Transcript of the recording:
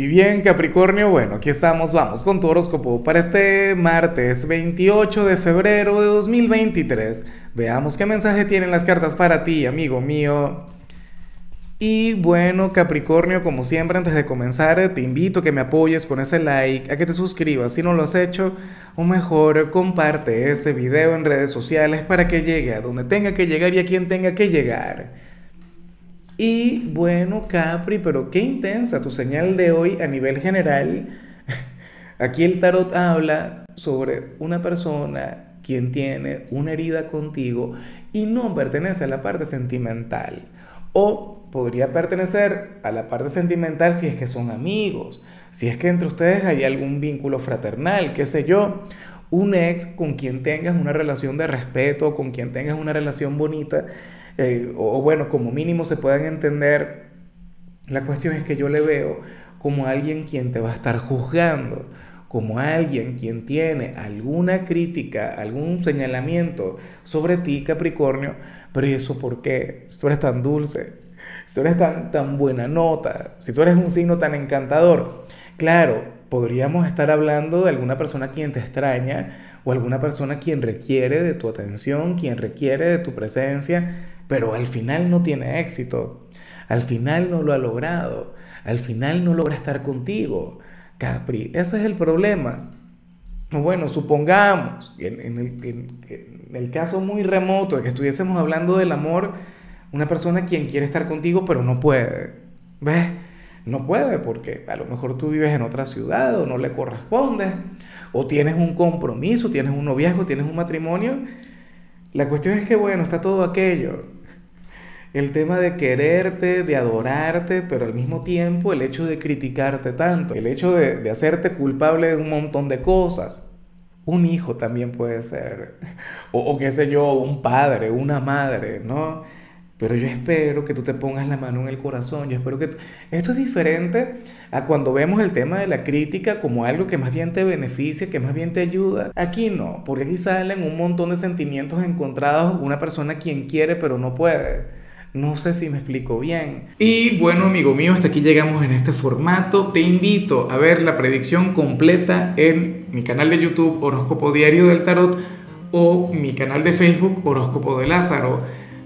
Y bien, Capricornio, bueno, aquí estamos, vamos con tu horóscopo para este martes 28 de febrero de 2023. Veamos qué mensaje tienen las cartas para ti, amigo mío. Y bueno, Capricornio, como siempre, antes de comenzar, te invito a que me apoyes con ese like, a que te suscribas si no lo has hecho, o mejor, comparte este video en redes sociales para que llegue a donde tenga que llegar y a quien tenga que llegar. Y bueno, Capri, pero qué intensa tu señal de hoy a nivel general. Aquí el tarot habla sobre una persona quien tiene una herida contigo y no pertenece a la parte sentimental. O podría pertenecer a la parte sentimental si es que son amigos, si es que entre ustedes hay algún vínculo fraternal, qué sé yo. Un ex con quien tengas una relación de respeto, con quien tengas una relación bonita eh, o bueno, como mínimo se puedan entender, la cuestión es que yo le veo como alguien quien te va a estar juzgando, como alguien quien tiene alguna crítica, algún señalamiento sobre ti, Capricornio, pero ¿y eso por qué? Si tú eres tan dulce, si tú eres tan, tan buena nota, si tú eres un signo tan encantador, claro, podríamos estar hablando de alguna persona quien te extraña o alguna persona quien requiere de tu atención, quien requiere de tu presencia, pero al final no tiene éxito, al final no lo ha logrado, al final no logra estar contigo. Capri, ese es el problema. Bueno, supongamos, en, en, el, caso muy remoto de que estuviésemos hablando del amor, una persona quien quiere estar contigo pero no puede. ¿Ves? No puede porque a lo mejor tú vives en otra ciudad o no le corresponde, o tienes un compromiso, tienes un noviazgo, tienes un matrimonio. La cuestión es que, bueno, está todo aquello el tema de quererte, de adorarte, pero al mismo tiempo el hecho de criticarte tanto, el hecho de, hacerte culpable de un montón de cosas. Un hijo también puede ser, o, o qué sé yo, un padre, una madre, ¿no? Pero yo espero que tú te pongas la mano en el corazón. Yo espero que... Esto es diferente a cuando vemos el tema de la crítica como algo que más bien te beneficia, que más bien te ayuda. Aquí no, porque aquí salen un montón de sentimientos encontrados. Una persona quien quiere pero no puede. No sé si me explico bien. Y bueno, amigo mío, hasta aquí llegamos en este formato. Te invito a ver la predicción completa en mi canal de YouTube Horóscopo Diario del Tarot o mi canal de Facebook Horóscopo de Lázaro.